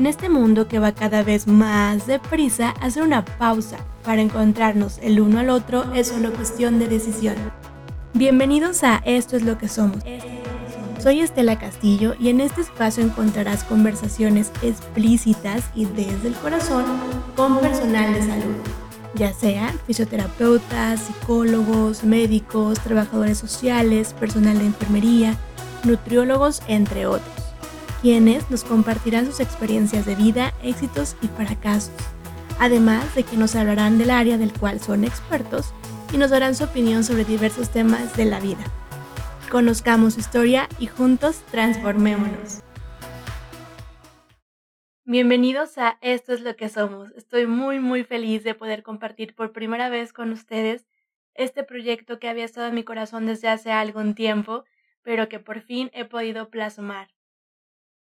En este mundo que va cada vez más deprisa, hacer una pausa para encontrarnos el uno al otro es solo cuestión de decisión. Bienvenidos a Esto es lo que somos. Soy Estela Castillo y en este espacio encontrarás conversaciones explícitas y desde el corazón con personal de salud, ya sean fisioterapeutas, psicólogos, médicos, trabajadores sociales, personal de enfermería, nutriólogos, entre otros quienes nos compartirán sus experiencias de vida, éxitos y fracasos, además de que nos hablarán del área del cual son expertos y nos darán su opinión sobre diversos temas de la vida. Conozcamos su historia y juntos transformémonos. Bienvenidos a Esto es lo que somos. Estoy muy muy feliz de poder compartir por primera vez con ustedes este proyecto que había estado en mi corazón desde hace algún tiempo, pero que por fin he podido plasmar.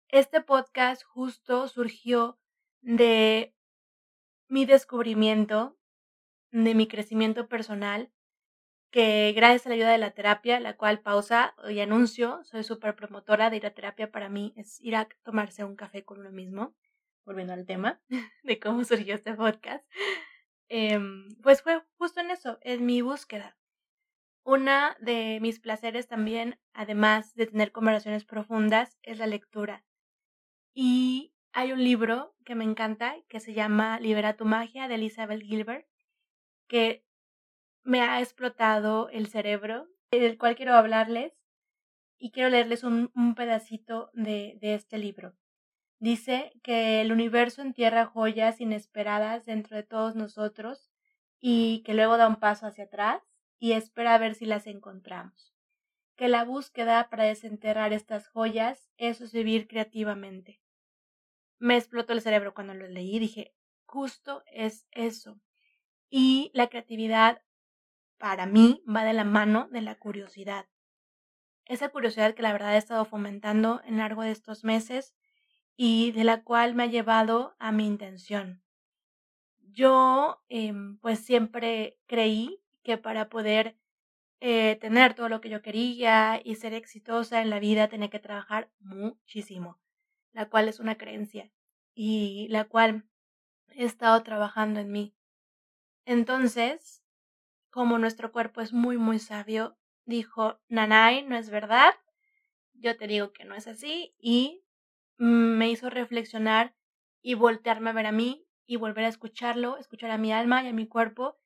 Este podcast justo surgió de mi descubrimiento, de mi crecimiento personal, que gracias a la ayuda de la terapia, la cual pausa y anuncio, soy súper promotora de ir a terapia para mí, es ir a tomarse un café con uno mismo, volviendo al tema de cómo surgió este podcast, em, pues fue justo en eso, en mi búsqueda. Una de mis placeres también, además de tener conversaciones profundas, es la lectura. Y hay un libro que me encanta que se llama Libera tu magia de Elizabeth Gilbert, que me ha explotado el cerebro, del cual quiero hablarles y quiero leerles un, pedacito de, este libro. Dice que el universo entierra joyas inesperadas dentro de todos nosotros y que luego da un paso hacia atrás y espera a ver si las encontramos. Que la búsqueda para desenterrar estas joyas es vivir creativamente me explotó el cerebro cuando lo leí. Dije, justo es eso. Y la creatividad, para mí, va de la mano de la curiosidad. Esa curiosidad que la verdad he estado fomentando en largo de estos meses y de la cual me ha llevado a mi intención. Yo, em, pues siempre creí que para poder eh, tener todo lo que yo quería y ser exitosa en la vida tenía que trabajar muchísimo la cual es una creencia y la cual he estado trabajando en mí. Entonces, como nuestro cuerpo es muy, muy sabio, dijo, Nanay, no es verdad, yo te digo que no es así y me hizo reflexionar y voltearme a ver a mí y volver a escucharlo, escuchar a mi alma y a mi cuerpo,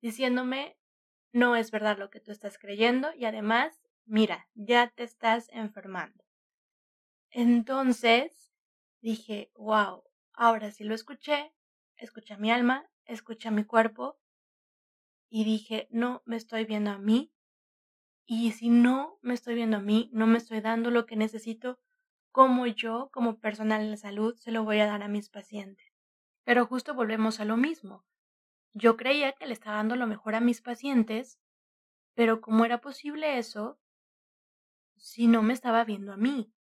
diciéndome, no es verdad lo que tú estás creyendo y además, mira, ya te estás enfermando. Entonces dije, wow, ahora sí lo escuché, escuché a mi alma, escuché mi cuerpo y dije, no me estoy viendo a mí. Y si no me estoy viendo a mí, no me estoy dando lo que necesito, como yo, como personal de salud, se lo voy a dar a mis pacientes. Pero justo volvemos a lo mismo. Yo creía que le estaba dando lo mejor a mis pacientes, pero ¿cómo era posible eso si no me estaba viendo a mí?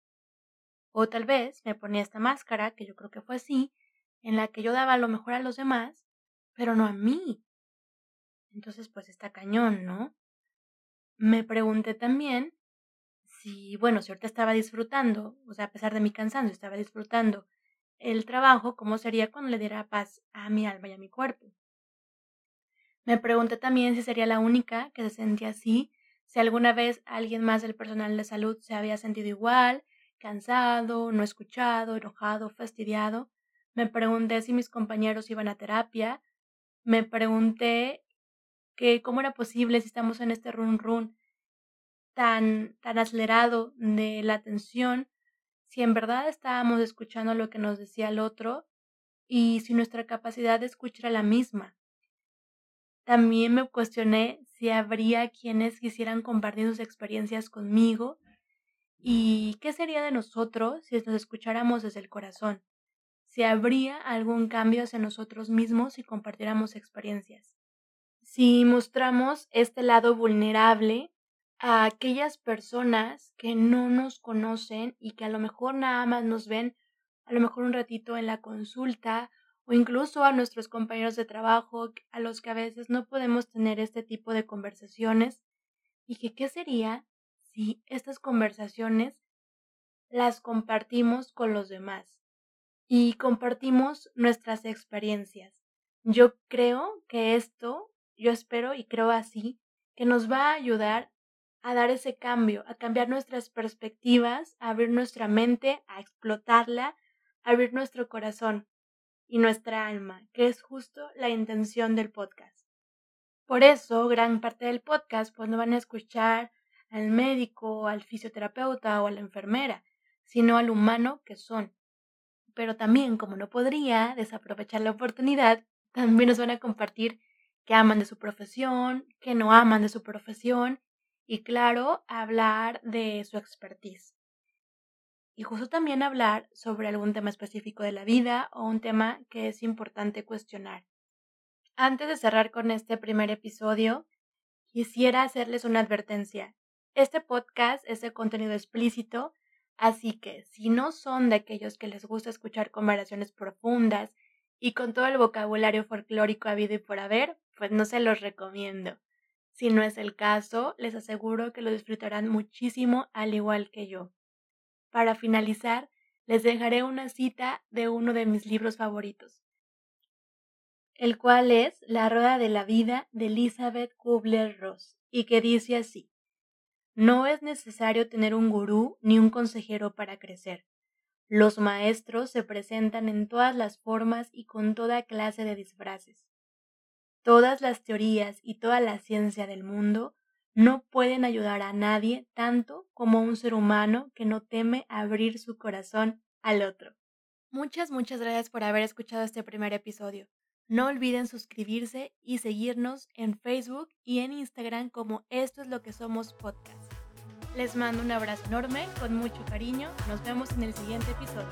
O tal vez me ponía esta máscara, que yo creo que fue así, en la que yo daba lo mejor a los demás, pero no a mí. Entonces, pues está cañón, ¿no? Me pregunté también si, bueno, si ahorita estaba disfrutando, o sea, a pesar de mi cansancio, estaba disfrutando el trabajo, ¿cómo sería cuando le diera paz a mi alma y a mi cuerpo? Me pregunté también si sería la única que se sentía así, si alguna vez alguien más del personal de salud se había sentido igual, cansado, no escuchado, enojado, fastidiado. Me pregunté si mis compañeros iban a terapia. Me pregunté que cómo era posible si estamos en este run run tan, tan acelerado de la atención, si en verdad estábamos escuchando lo que nos decía el otro y si nuestra capacidad de escuchar era la misma. También me cuestioné si habría quienes quisieran compartir sus experiencias conmigo ¿Y qué sería de nosotros si nos escucháramos desde el corazón? Si habría algún cambio hacia nosotros mismos si compartiéramos experiencias. Si mostramos este lado vulnerable a aquellas personas que no nos conocen y que a lo mejor nada más nos ven a lo mejor un ratito en la consulta o incluso a nuestros compañeros de trabajo a los que a veces no podemos tener este tipo de conversaciones y qué sería si estas conversaciones las compartimos con los demás. y compartimos nuestras experiencias. Yo creo que esto, yo espero y creo así, que nos va a ayudar a dar ese cambio, a cambiar nuestras perspectivas, a abrir nuestra mente, a explotarla, a abrir nuestro corazón y nuestra alma, que es justo la intención del podcast. Por eso, gran parte del podcast pues no van a escuchar al médico, al fisioterapeuta o a la enfermera, sino al humano que son. Pero también, como no podría desaprovechar la oportunidad, también nos van a compartir que aman de su profesión, que no aman de su profesión y claro, hablar de su expertise. Y justo también hablar sobre algún tema específico de la vida o un tema que es importante cuestionar. Antes de cerrar con este primer episodio, quisiera hacerles una advertencia. Este podcast es de contenido explícito, así que si no son de aquellos que les gusta escuchar conversaciones profundas y con todo el vocabulario folclórico habido y por haber, pues no se los recomiendo. Si no es el caso, les aseguro que lo disfrutarán muchísimo al igual que yo. Para finalizar, les dejaré una cita de uno de mis libros favoritos, el cual es La Rueda de la Vida de Elizabeth Kubler-Ross, y que dice así, No es necesario tener un gurú ni un consejero para crecer. Los maestros se presentan en todas las formas y con toda clase de disfraces. Todas las teorías y toda la ciencia del mundo no pueden ayudar a nadie tanto como un ser humano que no teme abrir su corazón al otro. Muchas, muchas gracias por haber escuchado este primer episodio. No olviden suscribirse y seguirnos en Facebook y en Instagram como Esto es lo que somos podcast. Les mando un abrazo enorme, con mucho cariño. Nos vemos en el siguiente episodio.